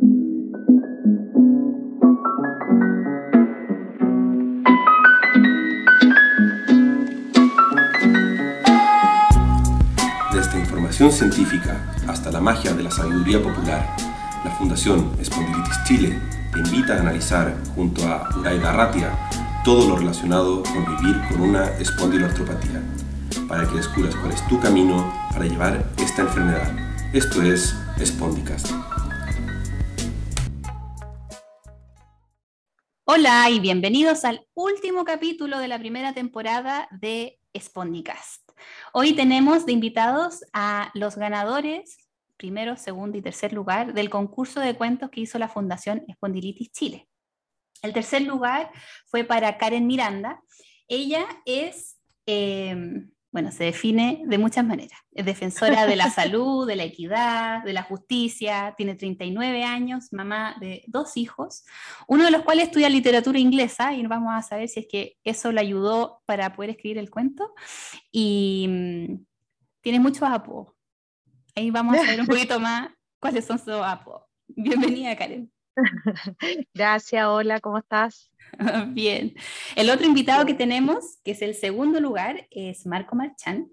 Desde información científica hasta la magia de la sabiduría popular, la Fundación Espondilitis Chile te invita a analizar junto a Uraida Ratia todo lo relacionado con vivir con una espondiloartropatía, para que descubras cuál es tu camino para llevar esta enfermedad. Esto es Spondicast. Hola y bienvenidos al último capítulo de la primera temporada de Spondicast. Hoy tenemos de invitados a los ganadores, primero, segundo y tercer lugar, del concurso de cuentos que hizo la Fundación Espondilitis Chile. El tercer lugar fue para Karen Miranda. Ella es, eh, bueno, se define de muchas maneras. Es defensora de la salud, de la equidad, de la justicia, tiene 39 años, mamá de dos hijos, uno de los cuales estudia literatura inglesa y vamos a saber si es que eso le ayudó para poder escribir el cuento. Y mm, tiene muchos apodos. Ahí vamos a ver un poquito más cuáles son sus apodos. Bienvenida, Karen. Gracias, hola, ¿cómo estás? Bien. El otro invitado que tenemos, que es el segundo lugar, es Marco Marchán.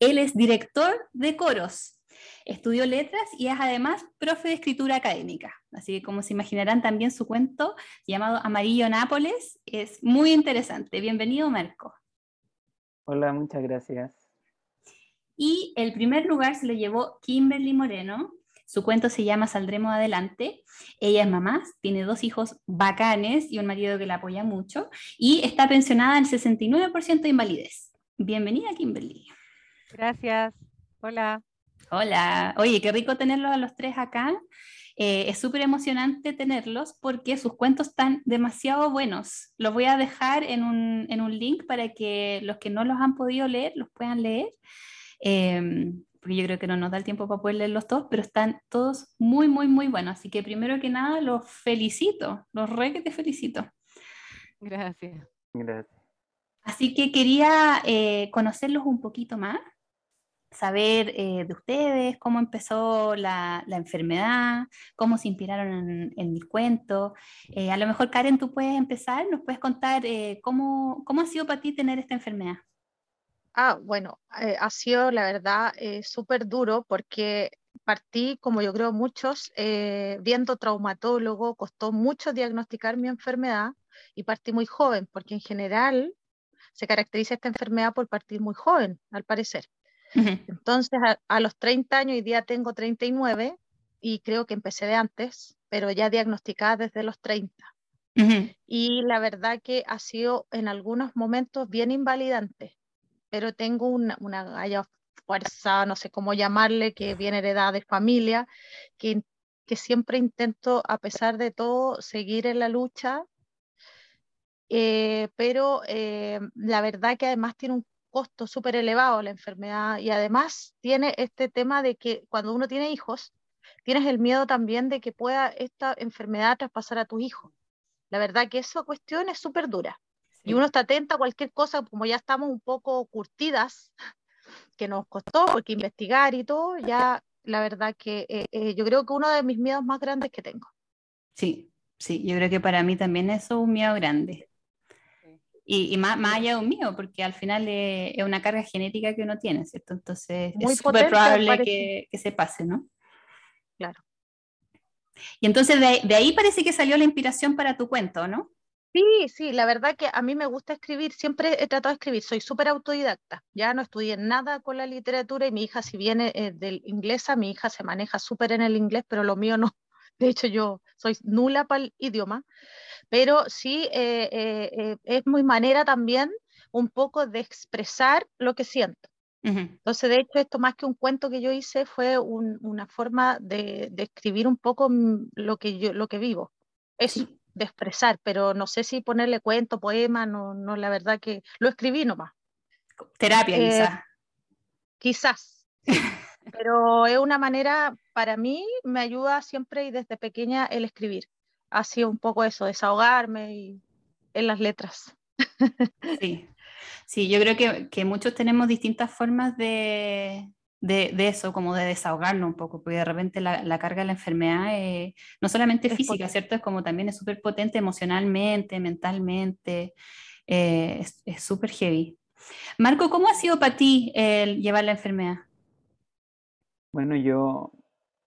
Él es director de coros, estudió letras y es además profe de escritura académica. Así que como se imaginarán también su cuento llamado Amarillo Nápoles es muy interesante. Bienvenido, Marco. Hola, muchas gracias. Y el primer lugar se lo llevó Kimberly Moreno, su cuento se llama Saldremos Adelante. Ella es mamá, tiene dos hijos bacanes y un marido que la apoya mucho y está pensionada en 69% de invalidez. Bienvenida, Kimberly. Gracias. Hola. Hola. Oye, qué rico tenerlos a los tres acá. Eh, es súper emocionante tenerlos porque sus cuentos están demasiado buenos. Los voy a dejar en un, en un link para que los que no los han podido leer los puedan leer. Eh, porque yo creo que no nos da el tiempo para poder leerlos todos, pero están todos muy, muy, muy buenos. Así que primero que nada, los felicito, los re que te felicito. Gracias. Gracias. Así que quería eh, conocerlos un poquito más, saber eh, de ustedes, cómo empezó la, la, enfermedad, cómo se inspiraron en, en mi cuento. Eh, a lo mejor, Karen, tú puedes empezar, nos puedes contar cómo, cómo ha sido para ti tener esta enfermedad. Ah, bueno, eh, ha sido la verdad eh, súper duro porque partí, como yo creo muchos, eh, viendo traumatólogo, costó mucho diagnosticar mi enfermedad y partí muy joven, porque en general se caracteriza esta enfermedad por partir muy joven, al parecer. Entonces, a, a, los 30 años, hoy día tengo 39 y creo que empecé de antes, pero ya diagnosticada desde los 30. Y la verdad que ha sido en algunos momentos bien invalidante pero tengo una, una fuerza, no sé cómo llamarle, que viene heredada de familia, que, que siempre intento, a pesar de todo, seguir en la lucha, eh, pero eh, la verdad que además tiene un costo súper elevado la enfermedad y además tiene este tema de que cuando uno tiene hijos, tienes el miedo también de que pueda esta enfermedad traspasar a tus hijos. La verdad que esa cuestión es súper dura. Y uno está atento a cualquier cosa, como ya estamos un poco curtidas, que nos costó, porque investigar y todo, ya la verdad que eh, eh, yo creo que uno de mis miedos más grandes que tengo. Sí, sí, yo creo que para mí también eso es un miedo grande. Y, y más, más, allá de un miedo, porque al final es, es, una carga genética que uno tiene, ¿cierto? Entonces Muy es súper probable que, que, se pase, ¿no? Claro. Y entonces de, de ahí parece que salió la inspiración para tu cuento, ¿no? Sí, sí, la verdad que a mí me gusta escribir, siempre he tratado de escribir, soy súper autodidacta, ya no estudié nada con la literatura y mi hija, si viene eh, del inglesa, mi hija se maneja súper en el inglés, pero lo mío no. De hecho, yo soy nula para el idioma, pero sí eh, eh, es muy manera también un poco de expresar lo que siento. Uh -huh. Entonces, de hecho, esto más que un cuento que yo hice fue un, una forma de, de, escribir un poco lo que yo lo que vivo. Eso. Sí de expresar, pero no sé si ponerle cuento, poema, no, no, la verdad que lo escribí nomás. Terapia, eh, quizás. Quizás, pero es una manera, para mí, me ayuda siempre y desde pequeña el escribir. Ha sido un poco eso, desahogarme y, en las letras. Sí, sí yo creo que, que muchos tenemos distintas formas de, de, eso, como de desahogarnos un poco, porque de repente la, carga de la enfermedad eh, no solamente física, ¿cierto? Es como también es súper potente emocionalmente, mentalmente, eh, es súper heavy. Marco, ¿cómo ha sido para ti el llevar la enfermedad? Bueno, yo,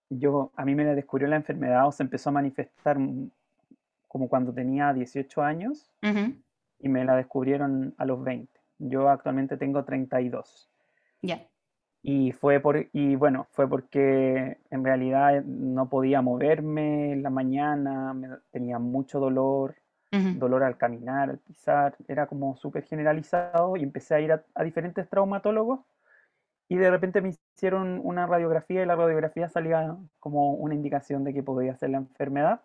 yo, a mí me descubrió la enfermedad o se empezó a manifestar como cuando tenía 18 años y me la descubrieron a los 20. Yo actualmente tengo 32. Ya. Y fue por, y bueno, fue porque en realidad no podía moverme en la mañana, tenía mucho dolor, dolor al caminar, al pisar, era como súper generalizado y empecé a ir a, diferentes traumatólogos y de repente me hicieron una radiografía y la radiografía salía como una indicación de que podía ser la enfermedad.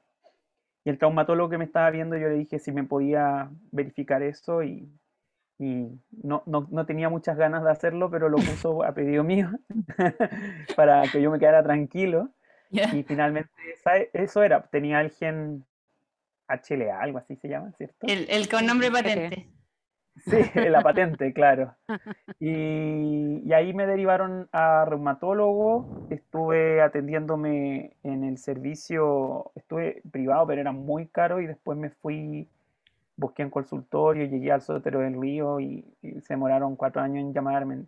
Y el traumatólogo que me estaba viendo, yo le dije si me podía verificar eso y y no, no, no, tenía muchas ganas de hacerlo, pero lo puso a pedido mío para que yo me quedara tranquilo. Y finalmente eso era, tenía el gen HLA, algo así se llama, ¿cierto? El, el con nombre patente. Sí, la patente, claro. Y, y, ahí me derivaron a reumatólogo, estuve atendiéndome en el servicio, estuve privado, pero era muy caro y después me fui busqué un consultorio, llegué al Sotero del Río y, se demoraron cuatro años en llamarme.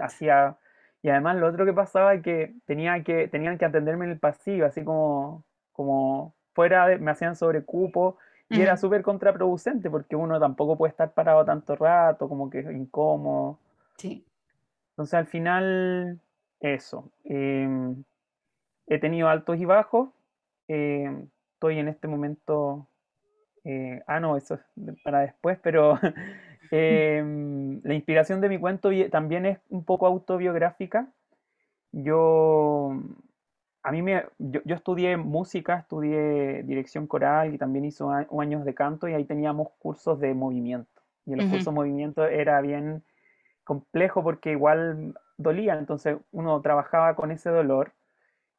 Hacía, y además lo otro que pasaba es que, tenía que tenían que atenderme en el pasillo, así como, como fuera, de, me hacían sobre cupo y era súper contraproducente porque uno tampoco puede estar parado tanto rato, como que es incómodo. Sí. Entonces al final, eso. Em, he tenido altos y bajos. Em, estoy en este momento eh, ah, no, eso es para después, pero em, la inspiración de mi cuento también es un poco autobiográfica. Yo, a mí me, yo, estudié música, estudié dirección coral y también hice años de canto y ahí teníamos cursos de movimiento. Y en los cursos de movimiento era bien complejo porque igual dolía, entonces uno trabajaba con ese dolor.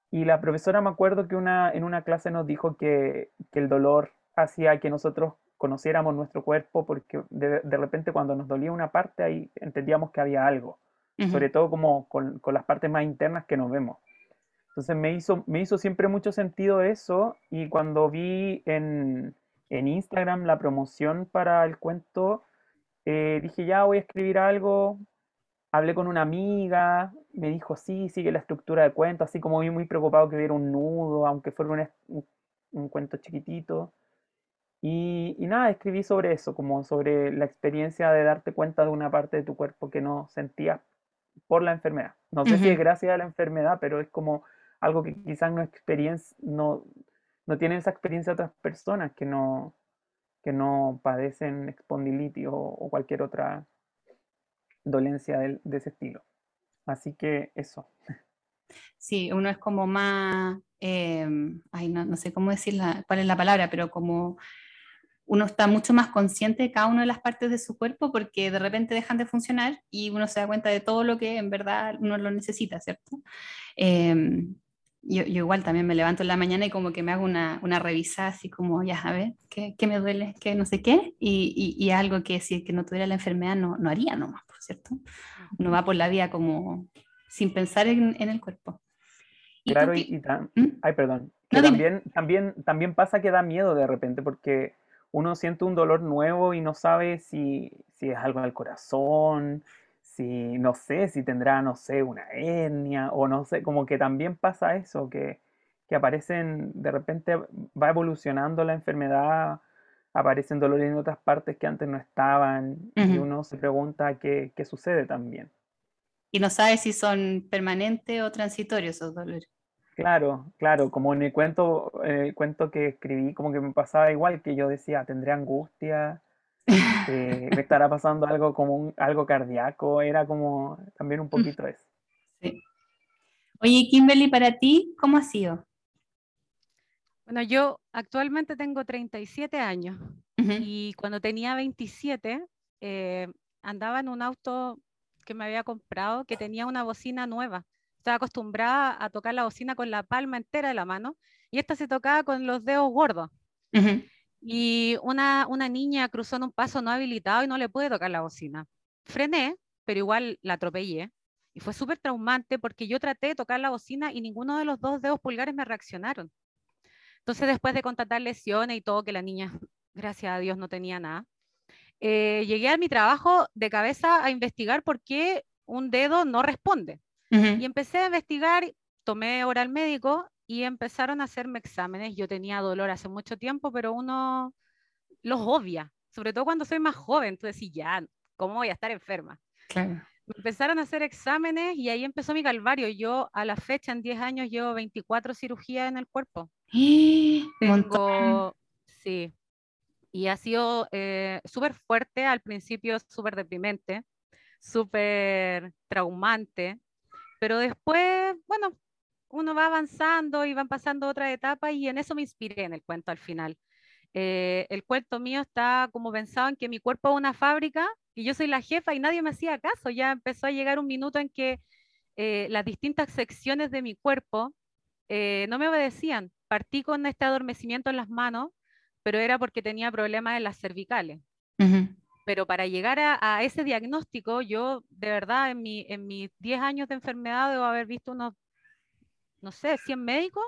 Y la profesora me acuerdo que una, en una clase nos dijo que, que el dolor hacía que nosotros conociéramos nuestro cuerpo porque de, repente cuando nos dolía una parte ahí entendíamos que había algo, sobre todo como con, con, las partes más internas que nos vemos. Entonces me hizo, me hizo siempre mucho sentido eso y cuando vi en, en Instagram la promoción para el cuento, eh, dije ya voy a escribir algo, hablé con una amiga, me dijo sí, sigue la estructura de cuento, así como vi muy preocupado que hubiera un nudo, aunque fuera un, un cuento chiquitito. Y, nada, escribí sobre eso, como sobre la experiencia de darte cuenta de una parte de tu cuerpo que no sentías por la enfermedad. No sé si es gracias a la enfermedad, pero es como algo que quizás no, experiencia, no, no tienen esa experiencia otras personas que no, que no padecen espondilitis o, cualquier otra dolencia de, ese estilo. Así que eso. Sí, uno es como más, em, ay, no, no, sé cómo decir cuál es la palabra, pero como uno está mucho más consciente de cada una de las partes de su cuerpo porque de repente dejan de funcionar y uno se da cuenta de todo lo que en verdad uno lo necesita, ¿cierto? Em, yo, igual también me levanto en la mañana y como que me hago una, una revisada así como, ya, a ver, ¿qué, qué me duele? ¿Qué no sé qué? Y, y, algo que si que no tuviera la enfermedad no, no haría nomás, ¿cierto? Uno va por la vida como sin pensar en, en el cuerpo. claro, y, ¿Mm? ay, perdón. también, también, también pasa que da miedo de repente porque uno siente un dolor nuevo y no sabe si, es algo del corazón, si, no sé, si tendrá, no sé, una hernia o no sé, como que también pasa eso, que, aparecen, de repente va evolucionando la enfermedad, aparecen dolores en otras partes que antes no estaban y uno se pregunta qué, qué sucede también. Y no sabe si son permanentes o transitorios esos dolores. Claro, claro, como en el cuento, el cuento que escribí, como que me pasaba igual, que yo decía, tendré angustia, eh, me estará pasando algo como un, algo cardíaco, era como también un poquito eso. Sí. Oye, Kimberly, para ti, ¿cómo ha sido? Bueno, yo actualmente tengo 37 años y cuando tenía 27 eh, andaba en un auto que me había comprado que tenía una bocina nueva estaba acostumbrada a tocar la bocina con la palma entera de la mano y esta se tocaba con los dedos gordos. Y una, una niña cruzó en un paso no habilitado y no le pude tocar la bocina. Frené, pero igual la atropellé. Y fue súper traumante porque yo traté de tocar la bocina y ninguno de los dos dedos pulgares me reaccionaron. Entonces, después de contratar lesiones y todo, que la niña, gracias a Dios, no tenía nada, eh, llegué a mi trabajo de cabeza a investigar por qué un dedo no responde. Y empecé a investigar, tomé hora al médico y empezaron a hacerme exámenes. Yo tenía dolor hace mucho tiempo, pero uno los obvia, sobre todo cuando soy más joven. Entonces, sí, ya, ¿cómo voy a estar enferma? Claro. empezaron a hacer exámenes y ahí empezó mi calvario. Yo a la fecha, en 10 años, llevo 24 cirugías en el cuerpo. Tengo, sí, y ha sido eh, súper fuerte, al principio súper deprimente, súper traumante, pero después, bueno, uno va avanzando y van pasando otras etapas y en eso me inspiré en el cuento al final. Eh, el cuento mío está como pensado en que mi cuerpo es una fábrica y yo soy la jefa y nadie me hacía caso. Ya empezó a llegar un minuto en que eh, las distintas secciones de mi cuerpo no me obedecían. Partí con este adormecimiento en las manos pero era porque tenía problemas en las cervicales. Pero para llegar a, ese diagnóstico, yo de verdad en, mi, en mis 10 años de enfermedad debo haber visto unos, no sé, 100 médicos,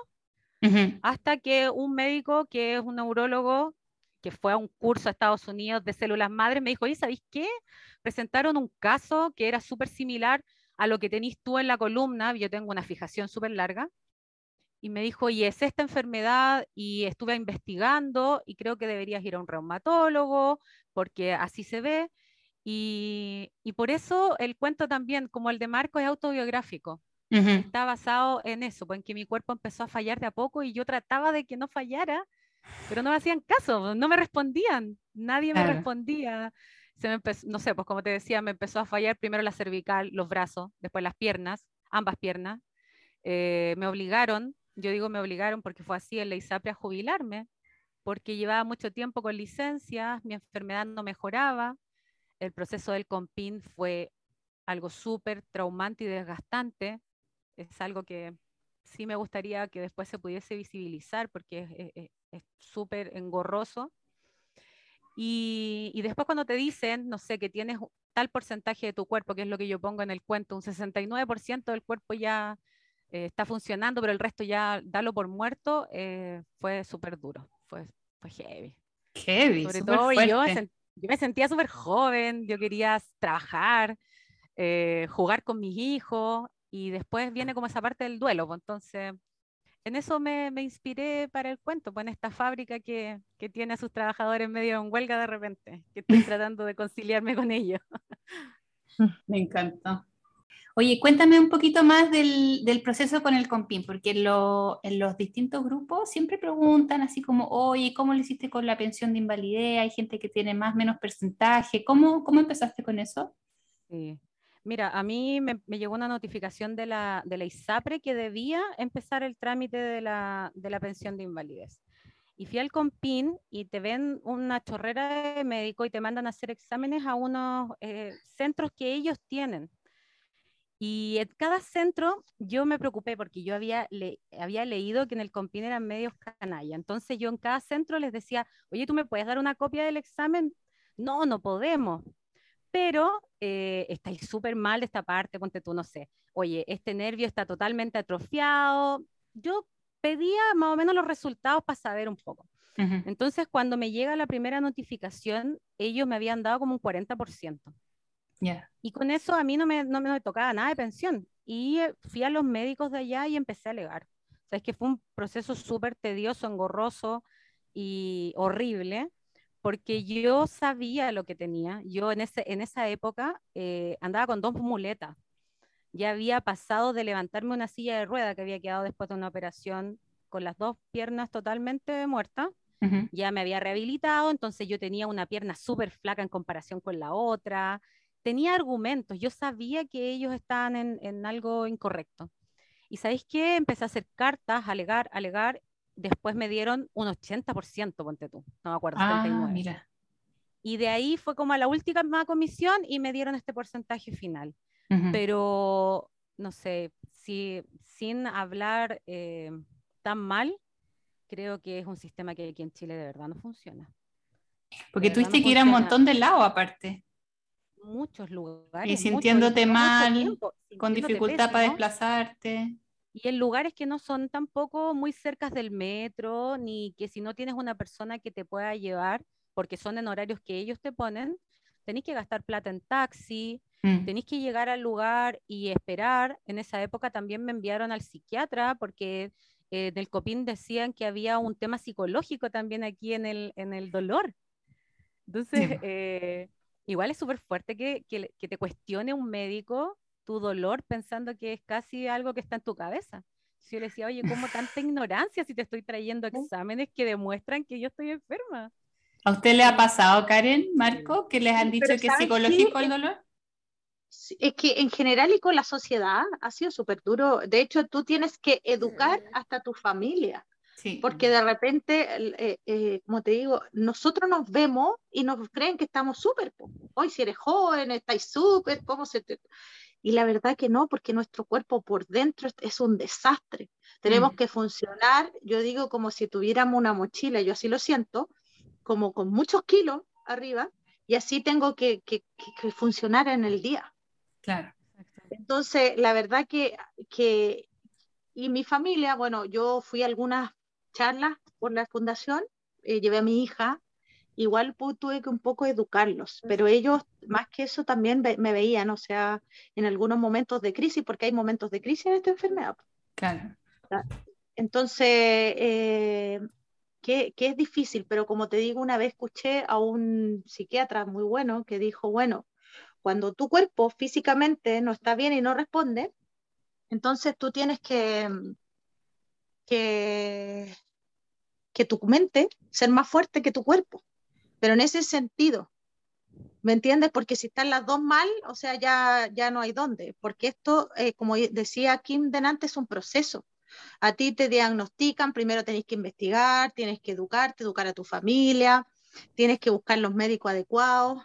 hasta que un médico que es un neurólogo que fue a un curso a Estados Unidos de células madres, me dijo, oye, ¿sabéis qué? Presentaron un caso que era súper similar a lo que tenéis tú en la columna, yo tengo una fijación súper larga, y me dijo, y es esta enfermedad, y estuve investigando, y creo que deberías ir a un reumatólogo, porque así se ve. Y, por eso el cuento también, como el de Marco, es autobiográfico. Está basado en eso, pues, en que mi cuerpo empezó a fallar de a poco y yo trataba de que no fallara, pero no me hacían caso, no me respondían, nadie me respondía. Se me no sé, pues como te decía, me empezó a fallar primero la cervical, los brazos, después las piernas, ambas piernas. Eh, me obligaron yo digo me obligaron porque fue así en la ISAPRE a jubilarme, porque llevaba mucho tiempo con licencias, mi enfermedad no mejoraba, el proceso del COMPIN fue algo súper traumante y desgastante, es algo que sí me gustaría que después se pudiese visibilizar porque es súper engorroso. Y, y, después cuando te dicen, no sé, que tienes tal porcentaje de tu cuerpo, que es lo que yo pongo en el cuento, un 69% del cuerpo ya eh, está funcionando, pero el resto ya darlo por muerto, eh, fue súper duro, fue, fue heavy. Heavy, Sobre todo yo, me sentía súper joven, yo quería trabajar, eh, jugar con mis hijos, y después viene como esa parte del duelo, pues, entonces en eso me, me, inspiré para el cuento, pues en esta fábrica que, que, tiene a sus trabajadores medio en huelga de repente, que estoy tratando de conciliarme con ellos. Me encantó. Oye, cuéntame un poquito más del, del proceso con el compin, porque en, en, los distintos grupos siempre preguntan así como, oye, ¿cómo lo hiciste con la pensión de invalidez? Hay gente que tiene más menos porcentaje. ¿Cómo, cómo empezaste con eso? Sí. Mira, a mí me, me, llegó una notificación de la, de la ISAPRE que debía empezar el trámite de la, de la pensión de invalidez. Y fui al COMPIN y te ven una chorrera de médico y te mandan a hacer exámenes a unos eh, centros que ellos tienen y en cada centro yo me preocupé porque yo había, le, había leído que en el COMPIN eran medios canalla. Entonces yo en cada centro les decía, oye, ¿tú me puedes dar una copia del examen? No, no podemos. Pero eh, estáis súper mal de esta parte, ponte tú, no sé. Oye, este nervio está totalmente atrofiado. Yo pedía más o menos los resultados para saber un poco. Entonces, cuando me llega la primera notificación, ellos me habían dado como un 40%. Y con eso a mí no me, no me tocaba nada de pensión. Y eh, fui a los médicos de allá y empecé a alegar. O sea, es que fue un proceso súper tedioso, engorroso y horrible, porque yo sabía lo que tenía. Yo en, ese, en esa época eh, andaba con dos muletas. Ya había pasado de levantarme una silla de rueda que había quedado después de una operación con las dos piernas totalmente muertas. Ya me había rehabilitado, entonces yo tenía una pierna súper flaca en comparación con la otra tenía argumentos, yo sabía que ellos estaban en, algo incorrecto. Y ¿sabéis qué? Empecé a hacer cartas, alegar, alegar, después me dieron un 80%, ponte tú, no me acuerdo, ah, mira. Y de ahí fue como a la última comisión y me dieron este porcentaje final. Pero, no sé, si, sin hablar eh, tan mal, creo que es un sistema que aquí en Chile de verdad no funciona. Porque tuviste que ir a un montón de lado aparte. Muchos lugares. Y sintiéndote mal, con dificultad para desplazarte. Y en lugares que no son tampoco muy cercas del metro, ni que si no tienes una persona que te pueda llevar, porque son en horarios que ellos te ponen, tenés que gastar plata en taxi, mm. tenés que llegar al lugar y esperar. En esa época también me enviaron al psiquiatra porque eh, en el COPIN decían que había un tema psicológico también aquí en el, en el dolor. Entonces, eh, igual es súper fuerte que, que, que, te cuestione un médico tu dolor pensando que es casi algo que está en tu cabeza. Si yo le decía, oye, ¿cómo tanta ignorancia si te estoy trayendo exámenes que demuestran que yo estoy enferma? ¿A usted le ha pasado, Karen, Marco, que les han dicho que es psicológico el dolor? Es que en general y con la sociedad ha sido súper duro. De hecho, tú tienes que educar hasta tu familia. Porque de repente, eh, eh, como te digo, nosotros nos vemos y nos creen que estamos súper. Hoy si eres joven, estáis súper, ¿cómo se te...? Y la verdad que no, porque nuestro cuerpo por dentro es un desastre. Tenemos mm. que funcionar, yo digo como si tuviéramos una mochila, yo así lo siento, como con muchos kilos arriba, y así tengo que, que, que funcionar en el día. Claro. Entonces, la verdad que, que, y mi familia, bueno, yo fui a algunas charlas por la fundación, eh, llevé a mi hija, igual tuve que un poco educarlos, pero ellos más que eso también me veían, o sea, en algunos momentos de crisis, porque hay momentos de crisis en esta enfermedad. Claro. Entonces, eh, que, que, es difícil, pero como te digo, una vez escuché a un psiquiatra muy bueno que dijo, bueno, cuando tu cuerpo físicamente no está bien y no responde, entonces tú tienes que, que, que tu mente ser más fuerte que tu cuerpo. Pero en ese sentido, ¿me entiendes? Porque si están las dos mal, o sea, ya, ya no hay dónde. Porque esto, eh, como decía Kim delante, es un proceso. A ti te diagnostican, primero tenés que investigar, tienes que educarte, educar a tu familia, tienes que buscar los médicos adecuados,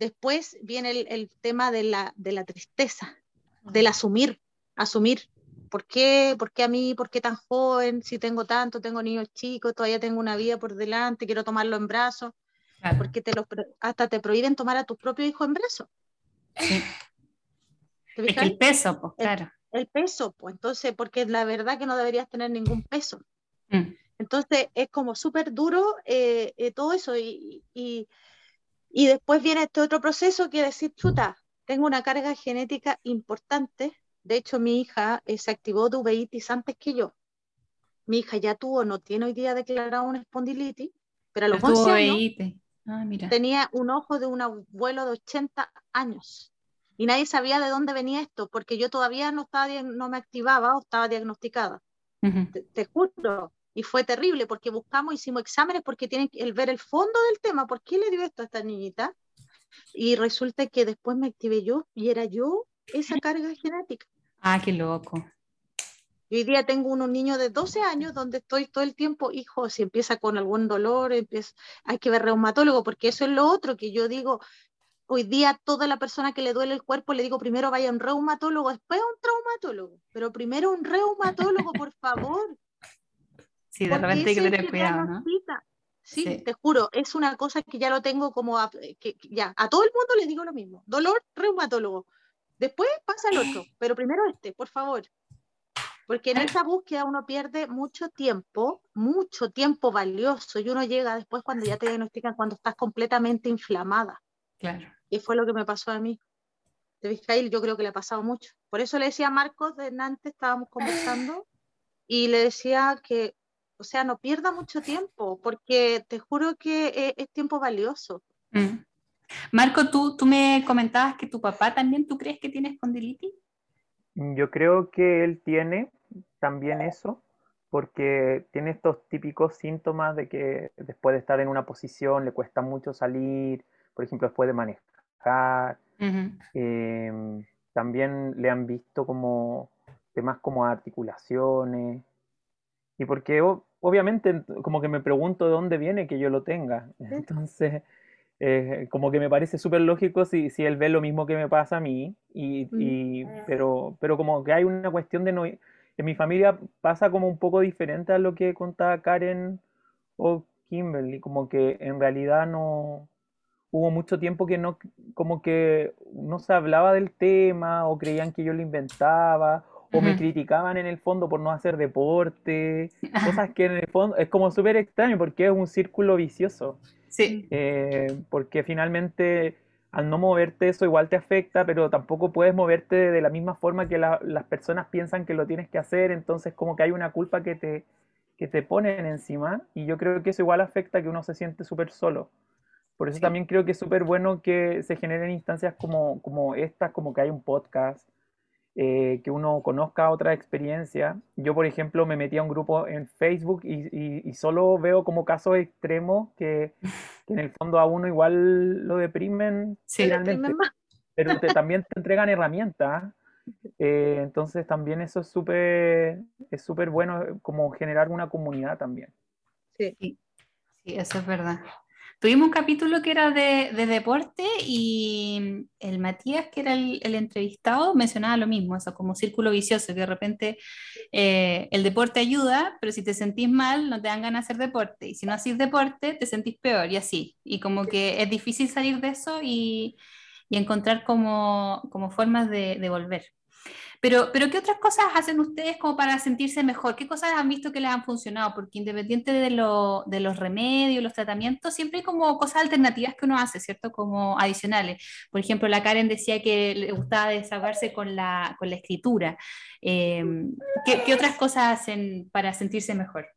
Después viene el, tema de la, de la tristeza, del asumir, asumir. ¿Por qué? ¿Por qué a mí? ¿Por qué tan joven? Si tengo tanto, tengo niños chicos, todavía tengo una vida por delante, quiero tomarlo en brazos. Porque te hasta te prohíben tomar a tu propio hijo en brazos. Sí. Es el peso, pues, claro. El, peso, pues, entonces, porque la verdad que no deberías tener ningún peso. Mm. Entonces, es como súper duro eh, eh, todo eso y, y después viene este otro proceso que decir, chuta, tengo una carga genética importante. De hecho, mi hija eh, se activó de uveitis antes que yo. Mi hija ya tuvo, no tiene hoy día declarado una espondilitis, pero a los 11 años ah, tenía un ojo de un abuelo de 80 años. Y nadie sabía de dónde venía esto, porque yo todavía no, estaba, no me activaba o estaba diagnosticada. te, te, juro, y fue terrible porque buscamos, hicimos exámenes porque tienen que ver el fondo del tema, ¿por qué le dio esto a esta niñita? Y resulta que después me activé yo y era yo esa carga genética. Ah, qué loco. Hoy día tengo unos niños de 12 años donde estoy todo el tiempo, hijo, si empieza con algún dolor, empieza, hay que ver reumatólogo, porque eso es lo otro que yo digo, hoy día toda la persona que le duele el cuerpo le digo primero vaya a un reumatólogo, después a un traumatólogo, pero primero un reumatólogo, por favor. Sí, de repente hay que tener cuidado, ¿no? Sí, te juro, es una cosa que ya lo tengo como, a, que, ya, a todo el mundo le digo lo mismo, dolor reumatólogo. Después pasa el otro, pero primero este, por favor. Porque en esa búsqueda uno pierde mucho tiempo, mucho tiempo valioso, y uno llega después cuando ya te diagnostican, cuando estás completamente inflamada. Claro. Y fue lo que me pasó a mí. De Vizcaíl yo creo que le ha pasado mucho. Por eso le decía a Marcos de antes, estábamos conversando, y le decía que o sea, no pierda mucho tiempo, porque te juro que e, es, tiempo valioso. Mm. Marco, ¿tú, tú me comentabas que tu papá también, ¿tú crees que tiene espondilitis? Yo creo que él tiene también eso, porque tiene estos típicos síntomas de que después de estar en una posición le cuesta mucho salir, por ejemplo, después de manejar. Em, también le han visto como temas como articulaciones. Y porque obviamente como que me pregunto de dónde viene que yo lo tenga. Entonces, eh, como que me parece súper lógico si, si él ve lo mismo que me pasa a mí, y, y, pero, pero como que hay una cuestión de no... En mi familia pasa como un poco diferente a lo que contaba Karen o Kimberly, como que en realidad no... hubo mucho tiempo que no, como que no se hablaba del tema o creían que yo lo inventaba o me criticaban en el fondo por no hacer deporte, cosas que en el fondo es como súper extraño porque es un círculo vicioso. Sí. Eh, porque finalmente al no moverte eso igual te afecta, pero tampoco puedes moverte de la misma forma que las personas piensan que lo tienes que hacer, entonces como que hay una culpa que te, que te ponen encima y yo creo que eso igual afecta que uno se siente súper solo. Por eso también creo que es súper bueno que se generen instancias como, como estas, como que hay un podcast, eh, que uno conozca otra experiencia. Yo, por ejemplo, me metí a un grupo en Facebook y, solo veo como casos extremos que, en el fondo a uno igual lo deprimen finalmente, pero también te entregan herramientas. Eh, entonces también eso es súper es súper bueno como generar una comunidad también. Sí. sí, eso es verdad. Tuvimos un capítulo que era de, deporte y el Matías, que era el, entrevistado, mencionaba lo mismo, eso como círculo vicioso, que de repente eh, el deporte ayuda, pero si te sentís mal, no te dan ganas de hacer deporte. Y si no haces deporte, te sentís peor y así. Y como que es difícil salir de eso y, encontrar como, como formas de, de volver. Pero, pero ¿qué otras cosas hacen ustedes como para sentirse mejor? ¿Qué cosas han visto que les han funcionado? Porque independiente de, lo, de los remedios, los tratamientos, siempre hay como cosas alternativas que uno hace, ¿cierto? Como adicionales. Por ejemplo, la Karen decía que le gustaba desahogarse con la, con la escritura. Em, ¿qué, ¿Qué otras cosas hacen para sentirse mejor?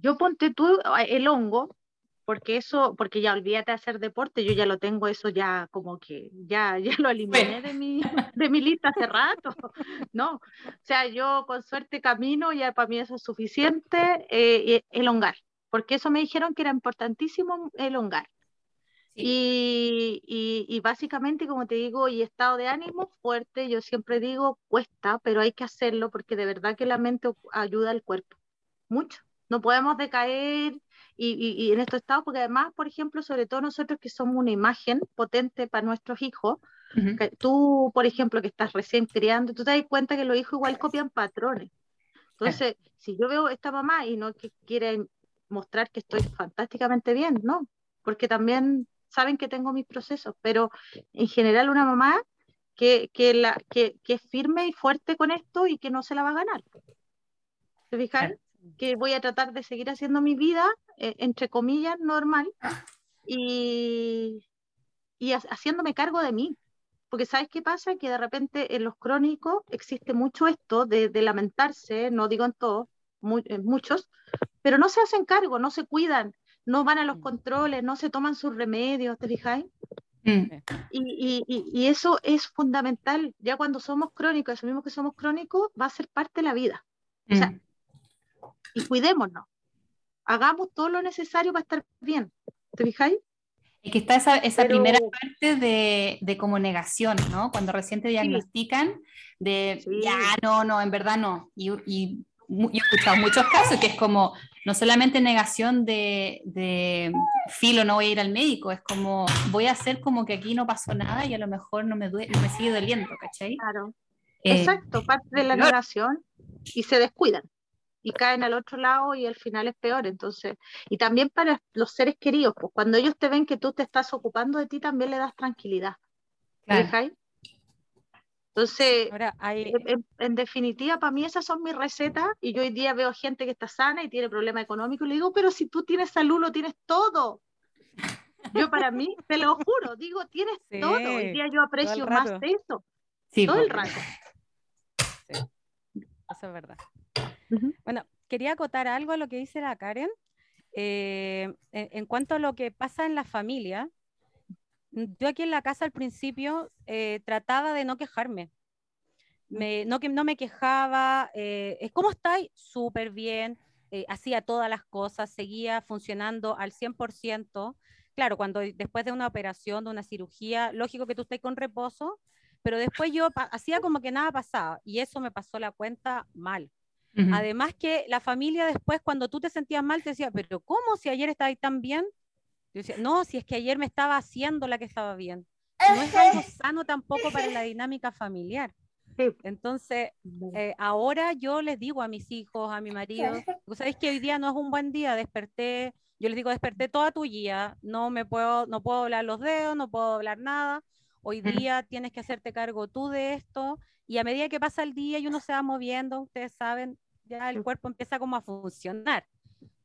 Yo ponte tú el hongo, porque eso, porque ya olvídate de hacer deporte, yo ya lo tengo eso ya como que ya, ya lo eliminé de mi, de mi lista hace rato, ¿no? O sea, yo con suerte camino, ya para mí eso es suficiente, eh, elongar, porque eso me dijeron que era importantísimo elongar. Y, y, y, básicamente, como te digo, y estado de ánimo fuerte, yo siempre digo, cuesta, pero hay que hacerlo porque de verdad que la mente ayuda al cuerpo, mucho. No podemos decaer y, en estos estados, porque además, por ejemplo, sobre todo nosotros que somos una imagen potente para nuestros hijos, tú, por ejemplo, que estás recién criando, tú te das cuenta que los hijos igual copian patrones. Entonces, si yo veo esta mamá y no que quiere mostrar que estoy fantásticamente bien, no, porque también saben que tengo mis procesos, pero en general una mamá que, que, la, que, que es firme y fuerte con esto y que no se la va a ganar. ¿Te fijas? que voy a tratar de seguir haciendo mi vida, eh, entre comillas, normal, y, y haciéndome cargo de mí. Porque ¿sabes qué pasa? Que de repente en los crónicos existe mucho esto de, lamentarse, no digo en todos, en muchos, pero no se hacen cargo, no se cuidan, no van a los mm. controles, no se toman sus remedios, ¿te fijáis? Mm. Y, y, y, eso es fundamental. Ya cuando somos crónicos, asumimos que somos crónicos, va a ser parte de la vida. O sea, mm y cuidémonos. Hagamos todo lo necesario para estar bien. ¿Te fijáis? Es que está esa, esa primera parte de, de, como negación, ¿no? Cuando recién te diagnostican, de ya, no, no, en verdad no. Y, y yo he escuchado muchos casos que es como, no solamente negación de, de, filo, no voy a ir al médico, es como, voy a hacer como que aquí no pasó nada y a lo mejor no me, duele, me sigue doliendo, ¿cachai? Claro. Eh, Exacto, parte de la negación y se descuidan y caen al otro lado y al final es peor. Entonces, y también para los seres queridos, pues cuando ellos te ven que tú te estás ocupando de ti, también le das tranquilidad. Claro. Entonces, en, definitiva, para mí esas son mis recetas y yo hoy día veo gente que está sana y tiene problema económico y le digo, pero si tú tienes salud, lo tienes todo. Yo para mí, te lo juro, digo, tienes todo. Hoy día yo aprecio más de eso. todo el rato. Eso es verdad. Bueno, quería acotar algo a lo que dice la Karen. Eh, en, cuanto a lo que pasa en la familia, yo aquí en la casa al principio eh, trataba de no quejarme. no, que, no me quejaba. Eh, ¿Cómo estáis? Súper bien. hacía todas las cosas, seguía funcionando al 100%. Claro, cuando después de una operación, de una cirugía, lógico que tú estés con reposo, pero después yo hacía como que nada pasaba y eso me pasó la cuenta mal. Además que la familia después, cuando tú te sentías mal, te decía, pero ¿cómo si ayer estabas tan bien? Yo decía, no, si es que ayer me estaba haciendo la que estaba bien. No es algo sano tampoco para la dinámica familiar. Entonces, eh, ahora yo les digo a mis hijos, a mi marido, ¿sabéis que hoy día no es un buen día? Desperté, yo les digo, desperté toda tu guía, no me puedo, no puedo hablar los dedos, no puedo hablar nada. Hoy día tienes que hacerte cargo tú de esto. Y a medida que pasa el día y uno se va moviendo, ustedes saben, ya el cuerpo empieza como a funcionar.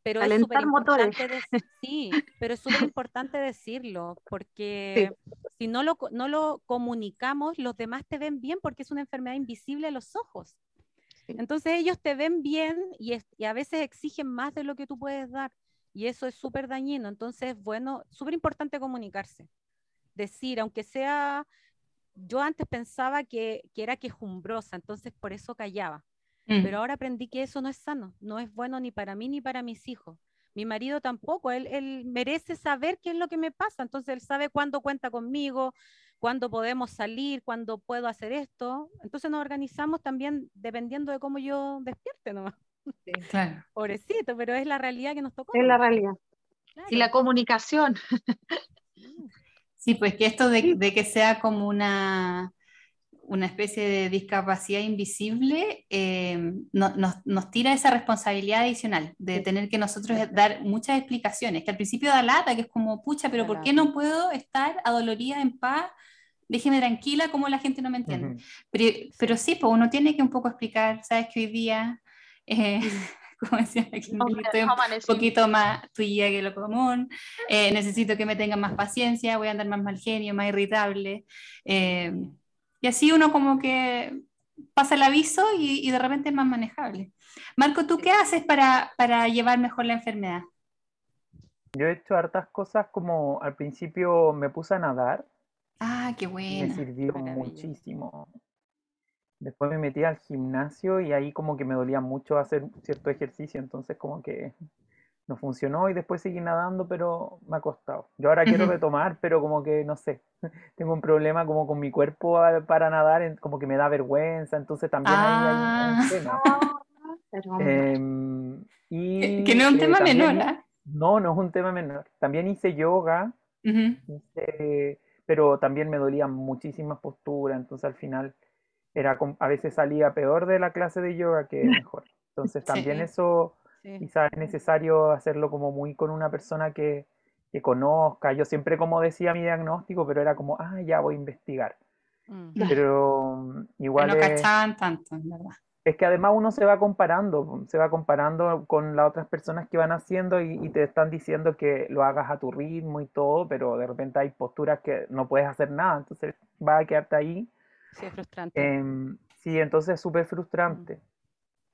Pero es súper importante, sí, pero es súper importante decirlo, porque si no lo, no lo comunicamos, los demás te ven bien porque es una enfermedad invisible a los ojos. Entonces ellos te ven bien y, y, a veces exigen más de lo que tú puedes dar. Y eso es súper dañino. Entonces, bueno, súper importante comunicarse. Decir, aunque sea, yo antes pensaba que, que era quejumbrosa, entonces por eso callaba. Pero ahora aprendí que eso no es sano, no es bueno ni para mí ni para mis hijos. Mi marido tampoco, él, él merece saber qué es lo que me pasa, entonces él sabe cuándo cuenta conmigo, cuándo podemos salir, cuándo puedo hacer esto. Entonces nos organizamos también dependiendo de cómo yo despierte nomás. claro. Pobrecito, pero es la realidad que nos tocó. Es la realidad. Y la comunicación. Sí, pues que esto de, de que sea como una una especie de discapacidad invisible, eh, nos, tira esa responsabilidad adicional de tener que nosotros dar muchas explicaciones, que al principio da lata, que es como, pucha, pero ¿por qué no puedo estar adolorida en paz? Déjeme tranquila, como la gente no me entiende. pero, sí, pues uno tiene que un poco explicar, sabes que hoy día, eh, como decía aquí, un poquito más tuya que lo común, eh, necesito que me tengan más paciencia, voy a andar más mal genio, más irritable. Y así uno como que pasa el aviso y, de repente es más manejable. Marco, ¿tú qué haces para, llevar mejor la enfermedad? Yo he hecho hartas cosas como al principio me puse a nadar. Ah, qué bueno. Me sirvió muchísimo. Después me metí al gimnasio y ahí como que me dolía mucho hacer cierto ejercicio, entonces como que no funcionó y después seguí nadando, pero me ha costado. Yo ahora quiero retomar, pero como que no sé, tengo un problema como con mi cuerpo para nadar, como que me da vergüenza, entonces también hay, un ah. tema. Em, y, que no es un tema menor, ¿eh? No, no es un tema menor. También hice yoga, pero también me dolían muchísimas posturas, entonces al final era a veces salía peor de la clase de yoga que mejor. Entonces también eso Quizás es necesario hacerlo como muy con una persona que, que, conozca. Yo siempre como decía mi diagnóstico, pero era como, ah, ya voy a investigar. Mm. Pero mm, igual... no cachaban tanto, verdad. Es que además uno se va comparando, se va comparando con las otras personas que van haciendo y, te están diciendo que lo hagas a tu ritmo y todo, pero de repente hay posturas que no puedes hacer nada, entonces va a quedarte ahí. Sí, es frustrante. Em, sí, entonces es súper frustrante.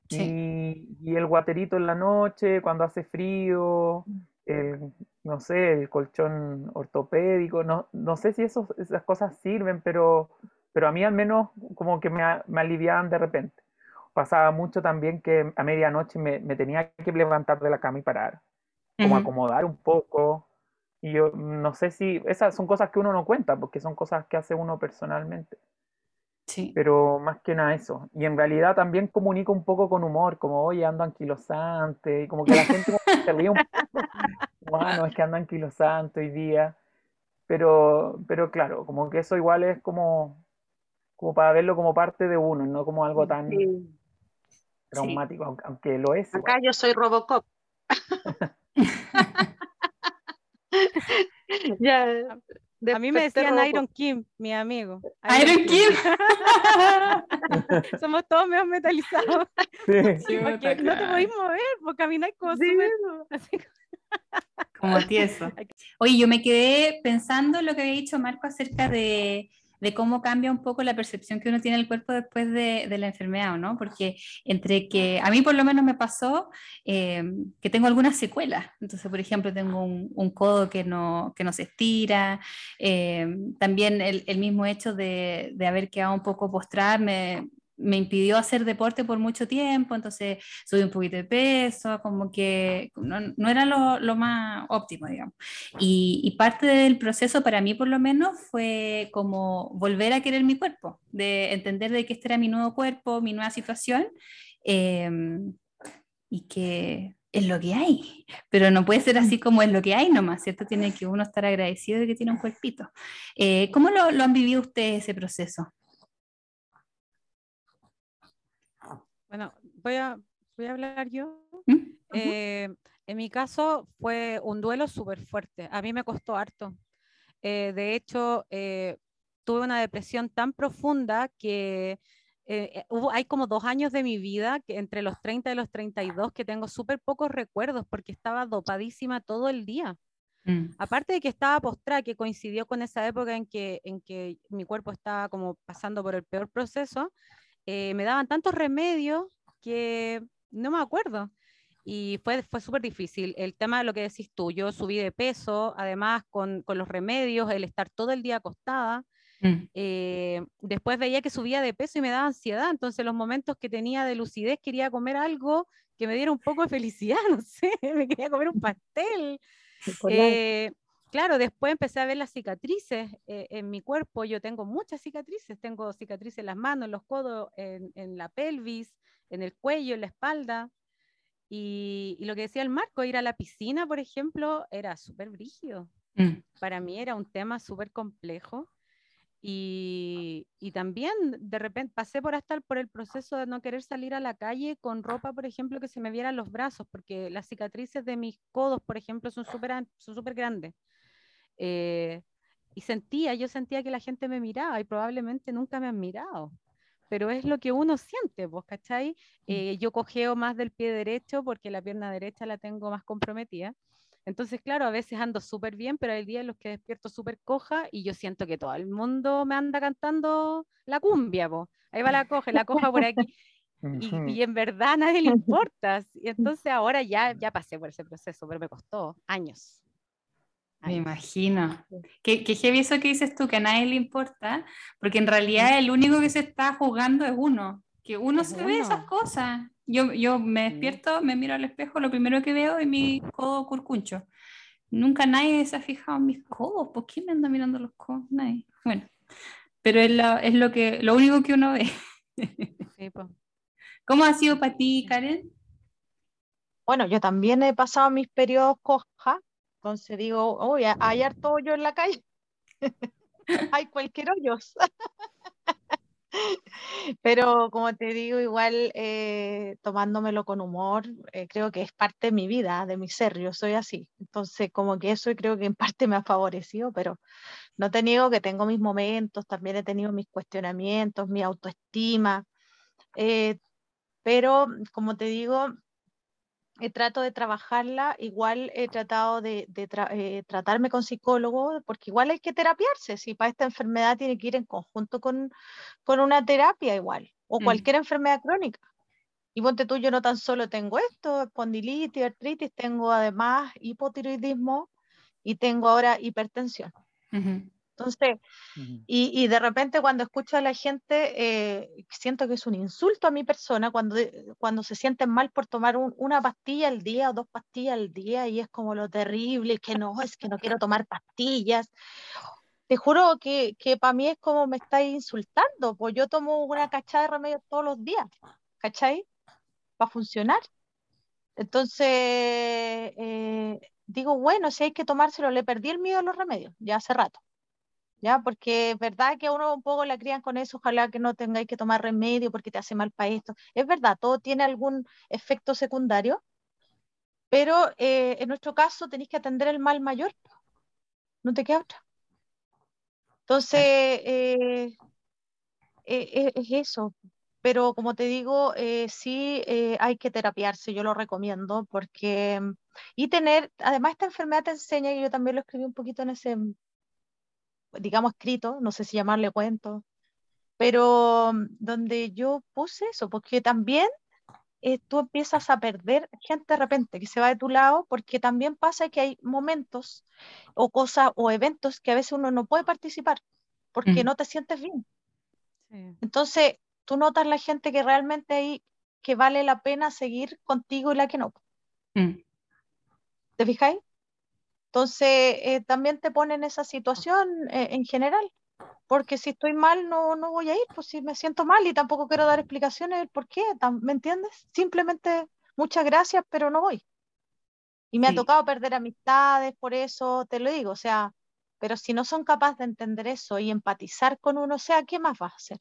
Y, el guaterito en la noche, cuando hace frío, mm. el, no sé, el colchón ortopédico, no, no sé si esas cosas sirven, pero, pero a mí al menos como que me, me aliviaban de repente. Pasaba mucho también que a medianoche me, me tenía que levantar de la cama y parar, como acomodar un poco. Y yo no sé si, esas son cosas que uno no cuenta, porque son cosas que hace uno personalmente. Pero más que nada eso. Y en realidad también comunico un poco con humor, como, oye, ando anquilosante, y como que la gente se ríe un poco. Bueno, es que ando anquilosante hoy día. Pero, pero claro, como que eso igual es como, como para verlo como parte de uno, no como algo tan traumático, aunque lo es. Acá yo soy Robocop. ya, a mí me decían Iron Kim, mi amigo. Iron, Kim. Somos todos medio metalizados. Sí. porque no te podéis mover, porque camináis como sí. así. Como tieso. Oye, yo me quedé pensando lo que había dicho Marco acerca de de cómo cambia un poco la percepción que uno tiene del cuerpo después de, la enfermedad, ¿no? Porque entre que a mí por lo menos me pasó eh, que tengo algunas secuelas. Entonces, por ejemplo, tengo un, codo que no, que no se estira. Eh, también el, mismo hecho de, de haber quedado un poco postrada me, me impidió hacer deporte por mucho tiempo, entonces subí un poquito de peso, como que no, no era lo, lo, más óptimo, digamos. Y, parte del proceso para mí por lo menos fue como volver a querer mi cuerpo, de entender de que este era mi nuevo cuerpo, mi nueva situación, em, y que es lo que hay, pero no puede ser así como es lo que hay nomás, ¿cierto? Tiene que uno estar agradecido de que tiene un cuerpito. Eh, ¿Cómo lo, lo han vivido ustedes ese proceso? Bueno, voy a, voy a hablar yo. ¿Mm? Eh, en mi caso fue un duelo súper fuerte. A mí me costó harto. Eh, de hecho, eh, tuve una depresión tan profunda que hubo, hay como dos años de mi vida, que entre los 30 y los 32, que tengo súper pocos recuerdos porque estaba dopadísima todo el día. Mm. Aparte de que estaba postrada, que coincidió con esa época en que, en que mi cuerpo estaba como pasando por el peor proceso, me daban tantos remedios que no me acuerdo. Y fue, fue súper difícil. El tema de lo que decís tú, yo subí de peso, además con, con los remedios, el estar todo el día acostada. Mm. Eh, después veía que subía de peso y me daba ansiedad. Entonces, los momentos que tenía de lucidez, quería comer algo que me diera un poco de felicidad, no sé, me quería comer un pastel. Eh, claro, después empecé a ver las cicatrices eh, en mi cuerpo. Yo tengo muchas cicatrices, tengo cicatrices en las manos, en los codos, en, en la pelvis, en el cuello, en la espalda. Y, lo que decía el Marco, ir a la piscina, por ejemplo, era súper brígido. Mm. Para mí era un tema súper complejo. Y, y, también de repente pasé por hasta por el proceso de no querer salir a la calle con ropa, por ejemplo, que se me vieran los brazos, porque las cicatrices de mis codos, por ejemplo, son súper son super grandes. Eh, y sentía, yo sentía que la gente me miraba y probablemente nunca me han mirado pero es lo que uno siente, ¿vos cachai? Mm. Eh, yo cogeo más del pie derecho porque la pierna derecha la tengo más comprometida. Entonces, claro, a veces ando súper bien, pero hay días en los que despierto súper coja y yo siento que todo el mundo me anda cantando la cumbia, ¿vos? Ahí va la coja, la coja por aquí. Y, y, en verdad a nadie le importa. Y entonces ahora ya, ya pasé por ese proceso, pero me costó años. Me imagino. ¿Qué, qué heavy eso que dices tú, que a nadie le importa, porque en realidad el único que se está jugando es uno, que uno se ve esas cosas. Yo, yo me despierto, me miro al espejo, lo primero que veo es mi codo curcuncho. Nunca nadie se ha fijado en mis codos, ¿por qué me anda mirando los codos? Nadie. Bueno, pero es, es lo, que, lo único que uno ve. ¿Cómo ha sido para ti, Karen? Bueno, yo también he pasado mis periodos coja, entonces digo, oye, hay harto hoyo en la calle. hay cualquier hoyo. Pero como te digo, igual eh, tomándomelo con humor, eh, creo que es parte de mi vida, de mi ser, yo soy así. Entonces, como que eso creo que en parte me ha favorecido, pero no te niego que tengo mis momentos, también he tenido mis cuestionamientos, mi autoestima. Eh, pero, como te digo, he trato de trabajarla, igual he tratado de, eh, tratarme con psicólogo, porque igual hay que terapiarse, si para esta enfermedad tiene que ir en conjunto con, con una terapia igual, o mm. cualquier enfermedad crónica. Y ponte tú, yo no tan solo tengo esto, espondilitis, artritis, tengo además hipotiroidismo y tengo ahora hipertensión. Entonces, y, de repente cuando escucho a la gente, eh, siento que es un insulto a mi persona cuando, cuando se sienten mal por tomar una pastilla al día o dos pastillas al día y es como lo terrible, que no, es que no quiero tomar pastillas. Te juro que, que para mí es como me estáis insultando, pues yo tomo una cachada de remedios todos los días, ¿cachai? Para funcionar. Entonces, eh, digo, bueno, si hay que tomárselo, le perdí el miedo a los remedios, ya hace rato. ¿Ya? Porque es verdad que a uno un poco la crían con eso, ojalá que no tengáis que tomar remedio porque te hace mal para esto. Es verdad, todo tiene algún efecto secundario, pero eh, en nuestro caso tenéis que atender el mal mayor, no te queda otra. Entonces, eh, eh, es eso. Pero como te digo, sí hay que terapiarse, yo lo recomiendo, porque... Y tener, además esta enfermedad te enseña, y yo también lo escribí un poquito en ese, digamos, escrito, no sé si llamarle cuento, pero mm, donde yo puse eso, porque también eh, tú empiezas a perder gente de repente que se va de tu lado, porque también pasa que hay momentos o cosas o eventos que a veces uno no puede participar porque mm. no te sientes bien. Entonces, tú notas la gente que realmente hay que vale la pena seguir contigo y la que no. Mm. ¿Te fijáis? Entonces, eh, también te pone en esa situación eh, en general, porque si estoy mal no, no voy a ir, pues si me siento mal y tampoco quiero dar explicaciones del por qué, ¿me entiendes? Simplemente muchas gracias, pero no voy. Y me ha tocado perder amistades, por eso te lo digo, o sea, pero si no son capaces de entender eso y empatizar con uno, o sea, ¿qué más vas a hacer?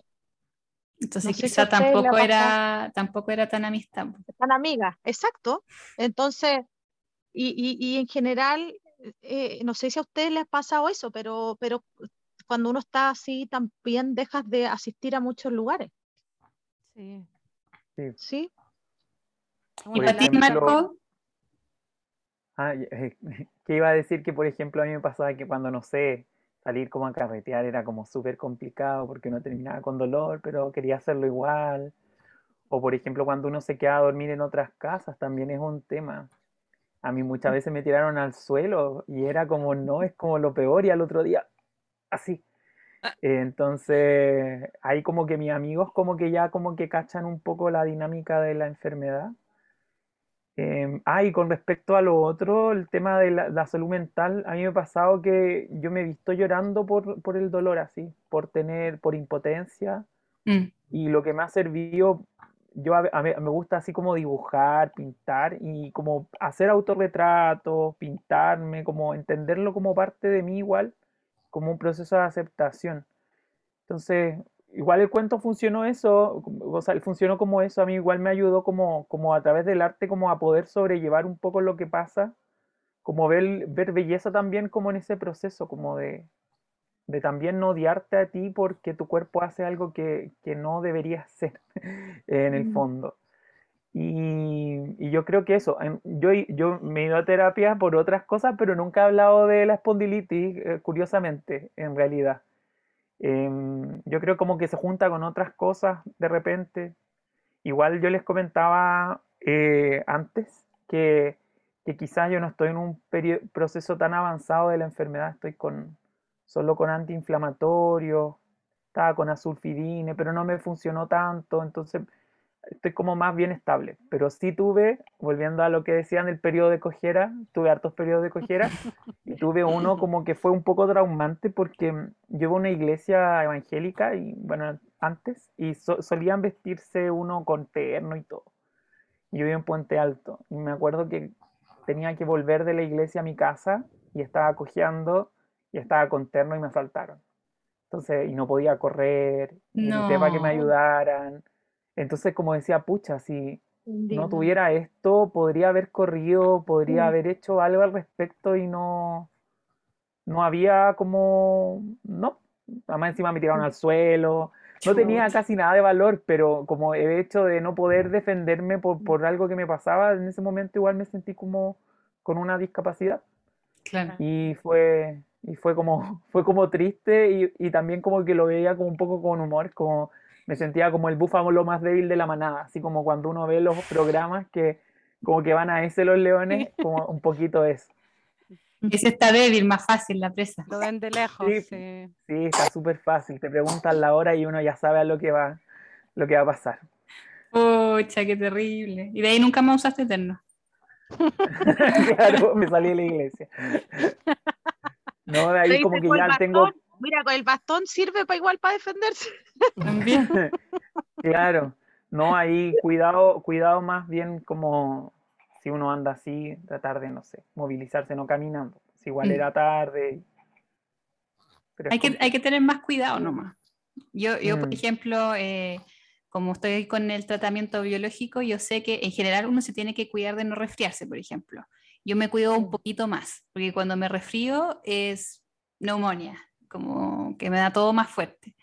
Entonces quizá tampoco era, tampoco era tan amistad. Tan amiga, exacto. Entonces, y, en general, eh, no sé si a ustedes les ha pasado eso, pero, pero cuando uno está así, también dejas de asistir a muchos lugares. Sí. Sí. ¿Y para ti, Marco? Ah, que iba a decir que, por ejemplo, a mí me pasaba que cuando, no sé, salir como a carretear era como súper complicado porque uno terminaba con dolor, pero quería hacerlo igual. O, por ejemplo, cuando uno se queda a dormir en otras casas, también es un tema. A mí muchas veces me tiraron al suelo y era como, no, es como lo peor y al otro día, así. Ah. Entonces, ahí como que mis amigos como que ya como que cachan un poco la dinámica de la enfermedad eh, ah, y con respecto a lo otro, el tema de la, salud mental, a mí me ha pasado que yo me he visto llorando por, por el dolor así, por tener, por impotencia. Mm. Y lo que me ha servido, yo a, me gusta así como dibujar, pintar y como hacer autorretratos, pintarme, como entenderlo como parte de mí igual, como un proceso de aceptación. Entonces, igual el cuento funcionó eso, o sea, funcionó como eso, a mí igual me ayudó como, como a través del arte como a poder sobrellevar un poco lo que pasa, como ver, ver belleza también como en ese proceso, como de, de también no odiarte a ti porque tu cuerpo hace algo que, que no debería hacer en el fondo. Y, y, yo creo que eso, yo, yo me he ido a terapia por otras cosas, pero nunca he hablado de la espondilitis, eh, curiosamente, en realidad. Em, yo creo como que se junta con otras cosas de repente. Igual yo les comentaba eh, antes que, que, quizás yo no estoy en un proceso tan avanzado de la enfermedad, estoy con, solo con antiinflamatorio, estaba con azulfidine, pero no me funcionó tanto, entonces estoy como más bien estable. Pero sí tuve, volviendo a lo que decían del periodo de cojera, tuve hartos periodos de cojera y tuve uno como que fue un poco traumante porque yo iba a una iglesia evangélica y bueno, antes, y solían vestirse uno con terno y todo. Yo vivía en Puente Alto y me acuerdo que tenía que volver de la iglesia a mi casa y estaba cojeando y estaba con terno y me asaltaron. Entonces, y no podía correr, no. para que me ayudaran entonces, como decía, pucha, si no tuviera esto, podría haber corrido, podría haber hecho algo al respecto y no, no había como, no, además encima me tiraron al suelo, no tenía casi nada de valor, pero como el hecho de no poder defenderme por, por, algo que me pasaba, en ese momento igual me sentí como con una discapacidad. Claro. Y fue, y fue como, fue como triste y, y también como que lo veía como un poco con humor, como me sentía como el búfalo más débil de la manada, así como cuando uno ve los programas que como que van a ese los leones, como un poquito eso. Ese está débil, más fácil la presa. Lo ven de lejos. Sí, sí. está súper fácil. Te preguntan la hora y uno ya sabe a lo que va, lo que va a pasar. Pucha, qué terrible. Y de ahí nunca más usaste eterno. claro, me salí de la iglesia. No, de ahí como que ya tengo Mira, con el bastón sirve para igual para defenderse. También. claro. No, ahí cuidado, cuidado más bien como si uno anda así, tratar de, no sé, movilizarse no caminando. Si igual mm. era tarde. hay, que, hay que tener más cuidado nomás. Yo, yo por mm. ejemplo, eh, como estoy con el tratamiento biológico, yo sé que en general uno se tiene que cuidar de no resfriarse, por ejemplo. Yo me cuido un poquito más, porque cuando me resfrío es neumonía como que me da todo más fuerte.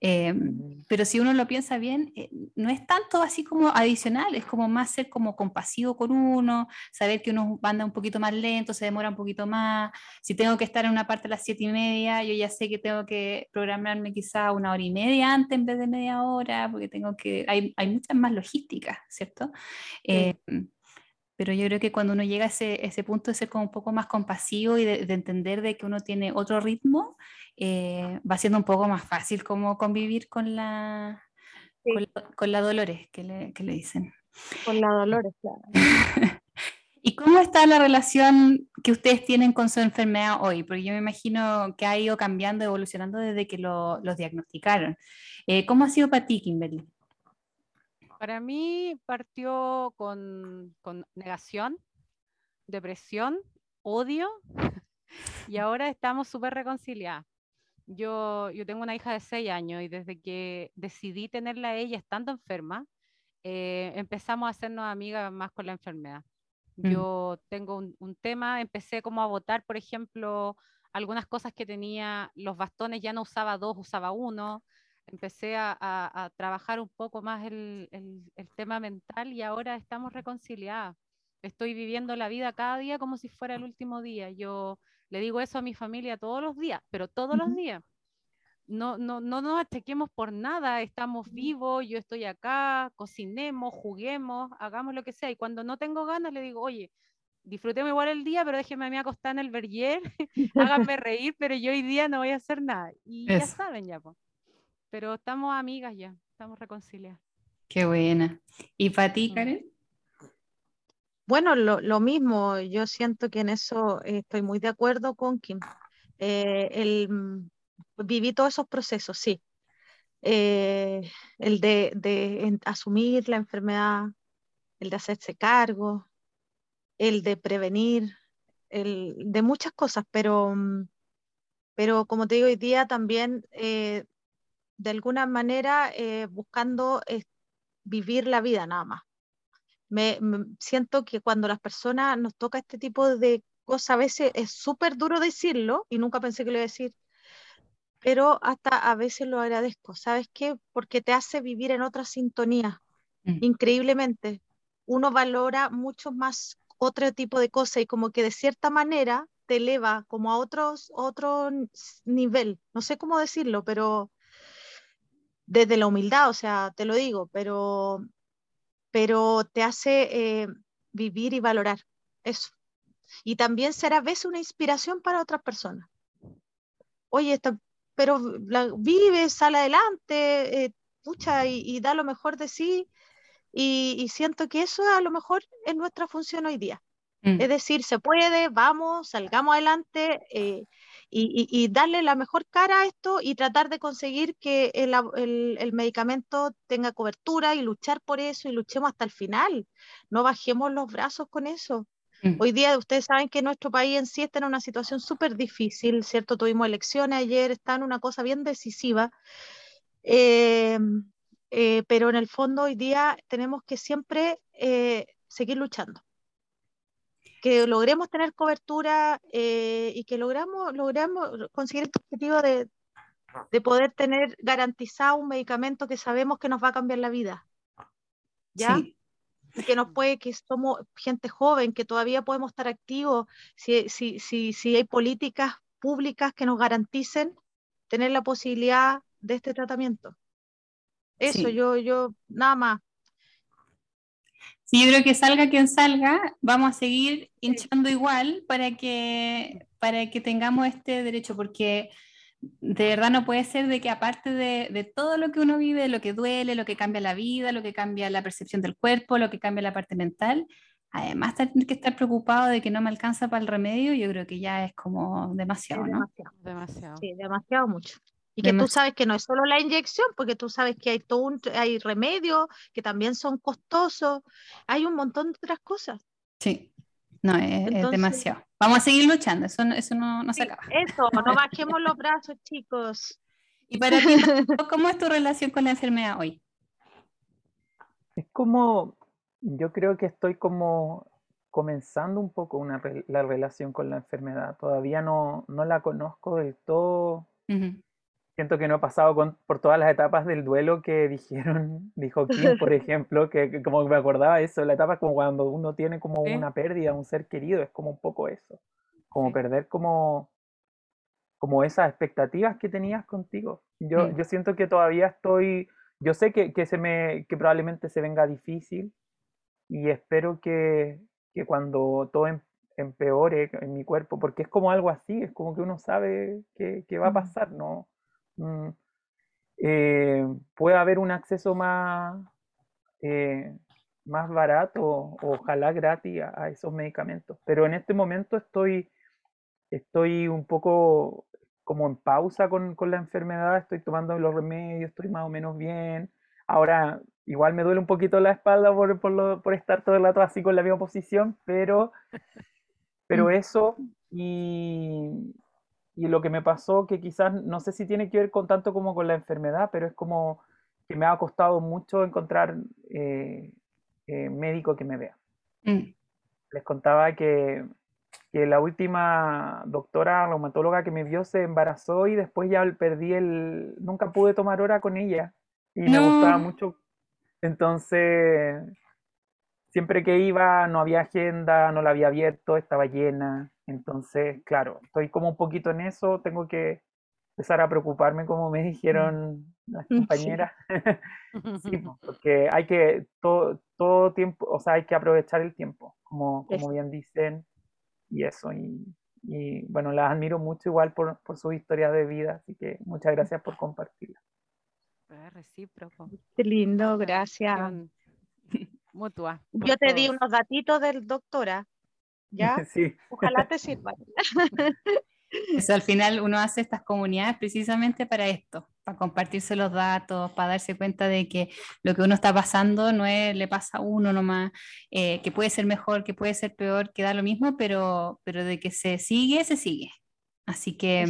Em, pero si uno lo piensa bien, eh, no es tanto así como adicional, es como más ser como compasivo con uno, saber que uno anda un poquito más lento, se demora un poquito más. Si tengo que estar en una parte a las siete y media, yo ya sé que tengo que programarme quizá una hora y media antes en vez de media hora, porque tengo que, hay, hay muchas más logísticas, ¿cierto? Em, pero yo creo que cuando uno llega a ese, ese punto de ser como un poco más compasivo y de, de entender de que uno tiene otro ritmo, eh, va siendo un poco más fácil como convivir con la, con, la, Dolores que le, que le, dicen. Con la Dolores, claro. ¿Y cómo está la relación que ustedes tienen con su enfermedad hoy? Porque yo me imagino que ha ido cambiando, evolucionando desde que lo, los diagnosticaron. Eh, ¿Cómo ha sido para ti, Kimberly? Para mí partió con, con negación, depresión, odio, y ahora estamos súper reconciliadas Yo, yo tengo una hija de 6 años y desde que decidí tenerla a ella estando enferma, eh, empezamos a hacernos amigas más con la enfermedad. Mm. Yo tengo un, tema, empecé como a votar, por ejemplo, algunas cosas que tenía, los bastones ya no usaba dos, usaba uno. Empecé a, trabajar un poco más el, el, tema mental y ahora estamos reconciliadas. Estoy viviendo la vida cada día como si fuera el último día. Yo le digo eso a mi familia todos los días, pero todos los días no, no, no nos achequemos por nada, estamos vivos, yo estoy acá, cocinemos, juguemos, hagamos lo que sea. Y cuando no tengo ganas, le digo, oye, disfrutemos igual el día, pero déjeme a mí acostar en el verger, háganme reír, pero yo hoy día no voy a hacer nada. Y ya saben, ya, pues. Pero estamos amigas ya, estamos reconciliadas. Qué buena. ¿Y para ti, mm. Karen? Bueno, lo, lo, mismo, yo siento que en eso estoy muy de acuerdo con Kim. Eh, el, mm, viví todos esos procesos, sí. Eh, el de, asumir la enfermedad, el de hacerse cargo, el de prevenir, el de muchas cosas, pero, mm, pero como te digo, hoy día también eh, de alguna manera eh, buscando vivir la vida nada más. Me, siento que cuando las personas nos toca este tipo de cosas, a veces es súper duro decirlo, y nunca pensé que lo iba a decir, pero hasta a veces lo agradezco. ¿Sabes qué? Porque te hace vivir en otra sintonía, mm. increíblemente. Uno valora mucho más otro tipo de cosas y como que de cierta manera te eleva como a otros, otro nivel. No sé cómo decirlo, pero desde la humildad, o sea, te lo digo, pero, pero te hace eh, vivir y valorar eso. Y también será a veces una inspiración para otras personas. Oye, esta, pero vive, sale adelante, eh, pucha, y, da lo mejor de sí. Y, siento que eso a lo mejor es nuestra función hoy día. Mm. Es decir, se puede, vamos, salgamos adelante eh, y, darle la mejor cara a esto y tratar de conseguir que el, el, medicamento tenga cobertura y luchar por eso y luchemos hasta el final. No bajemos los brazos con eso. Mm. Hoy día ustedes saben que nuestro país en sí está en una situación súper difícil, ¿cierto? Tuvimos elecciones ayer, está en una cosa bien decisiva, eh, eh, pero en el fondo hoy día tenemos que siempre eh, seguir luchando. Que logremos tener cobertura y que logramos, logramos conseguir el objetivo de, de poder tener garantizado un medicamento que sabemos que nos va a cambiar la vida. ¿Ya? Sí que nos puede, que somos gente joven, que todavía podemos estar activos, si, si, si, si hay políticas públicas que nos garanticen tener la posibilidad de este tratamiento. Eso, yo, yo, nada más. Sí, yo creo que salga quien salga, vamos a seguir hinchando igual para que, para que tengamos este derecho, porque de verdad no puede ser de que aparte de, todo lo que uno vive, lo que duele, lo que cambia la vida, lo que cambia la percepción del cuerpo, lo que cambia la parte mental, además tener que estar preocupado de que no me alcanza para el remedio, yo creo que ya es como demasiado, ¿no? Demasiado. Sí, demasiado mucho. Y que tú sabes que no es solo la inyección, porque tú sabes que hay todo un, hay remedios que también son costosos, hay un montón de otras cosas. Sí. No, es, demasiado. Vamos a seguir luchando, eso, eso no, no se acaba. Eso, no bajemos los brazos, chicos. Y para ti, ¿cómo es tu relación con la enfermedad hoy? Es como, yo creo que estoy como comenzando un poco una, la relación con la enfermedad. Todavía no, no la conozco del todo siento que no he pasado por todas las etapas del duelo que dijeron, dijo Kim, por ejemplo, que, como me acordaba eso, la etapa como cuando uno tiene como una pérdida, un ser querido, es como un poco eso, como perder como, como esas expectativas que tenías contigo. Yo, yo siento que todavía estoy, yo sé que, que, se me, que probablemente se venga difícil y espero que, que cuando todo em, empeore en mi cuerpo, porque es como algo así, es como que uno sabe que, que va a pasar, ¿no? Mm, eh, puede haber un acceso más, eh, más barato, ojalá gratis, a, esos medicamentos. Pero en este momento estoy, estoy un poco como en pausa con, la enfermedad, estoy tomando los remedios, estoy más o menos bien. Ahora, igual me duele un poquito la espalda por, por, estar todo el rato así con la misma posición, pero, pero eso y, y lo que me pasó, que quizás no sé si tiene que ver con tanto como con la enfermedad, pero es como que me ha costado mucho encontrar eh, eh, médico que me vea. Mm. Les contaba que, que, la última doctora reumatóloga que me vio se embarazó y después ya perdí el... Nunca pude tomar hora con ella y me gustaba mucho. Entonces, siempre que iba no había agenda, no la había abierto, estaba llena. Entonces, claro, estoy como un poquito en eso, tengo que empezar a preocuparme como me dijeron las compañeras. Sí, porque hay que todo, todo tiempo, o sea, hay que aprovechar el tiempo, como, como bien dicen, y eso. Y, y bueno, las admiro mucho igual por, por su historia de vida, así que muchas gracias por compartirla. Recíproco. Qué lindo, gracias. Mutua. Yo te di unos datitos del doctora, ¿ya? Sí. Ojalá te sirvan. Eso, al final uno hace estas comunidades precisamente para esto, para compartirse los datos, para darse cuenta de que lo que uno está pasando no es, le pasa a uno nomás, eh, que puede ser mejor, que puede ser peor, que da lo mismo, pero, pero de que se sigue, se sigue. Así que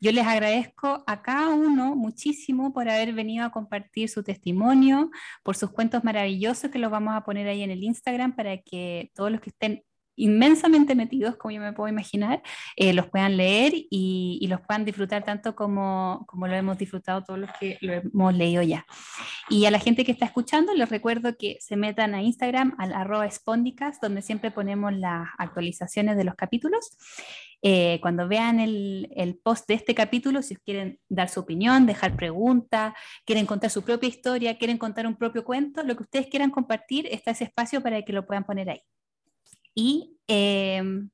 yo les agradezco a cada uno muchísimo por haber venido a compartir su testimonio, por sus cuentos maravillosos que los vamos a poner ahí en el Instagram para que todos los que estén inmensamente metidos, como yo me puedo imaginar, eh, los puedan leer y, los puedan disfrutar tanto como, como lo hemos disfrutado todos los que lo hemos leído ya. Y a la gente que está escuchando, les recuerdo que se metan a Instagram, al arroba donde siempre ponemos las actualizaciones de los capítulos. Eh, cuando vean el, el, post de este capítulo, si quieren dar su opinión, dejar preguntas, quieren contar su propia historia, quieren contar un propio cuento, lo que ustedes quieran compartir, está ese espacio para que lo puedan poner ahí y em,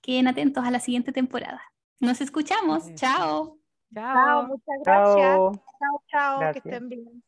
queden atentos a la siguiente temporada. Nos escuchamos. Chao. Chao, muchas gracias. Chao, chao, que estén bien.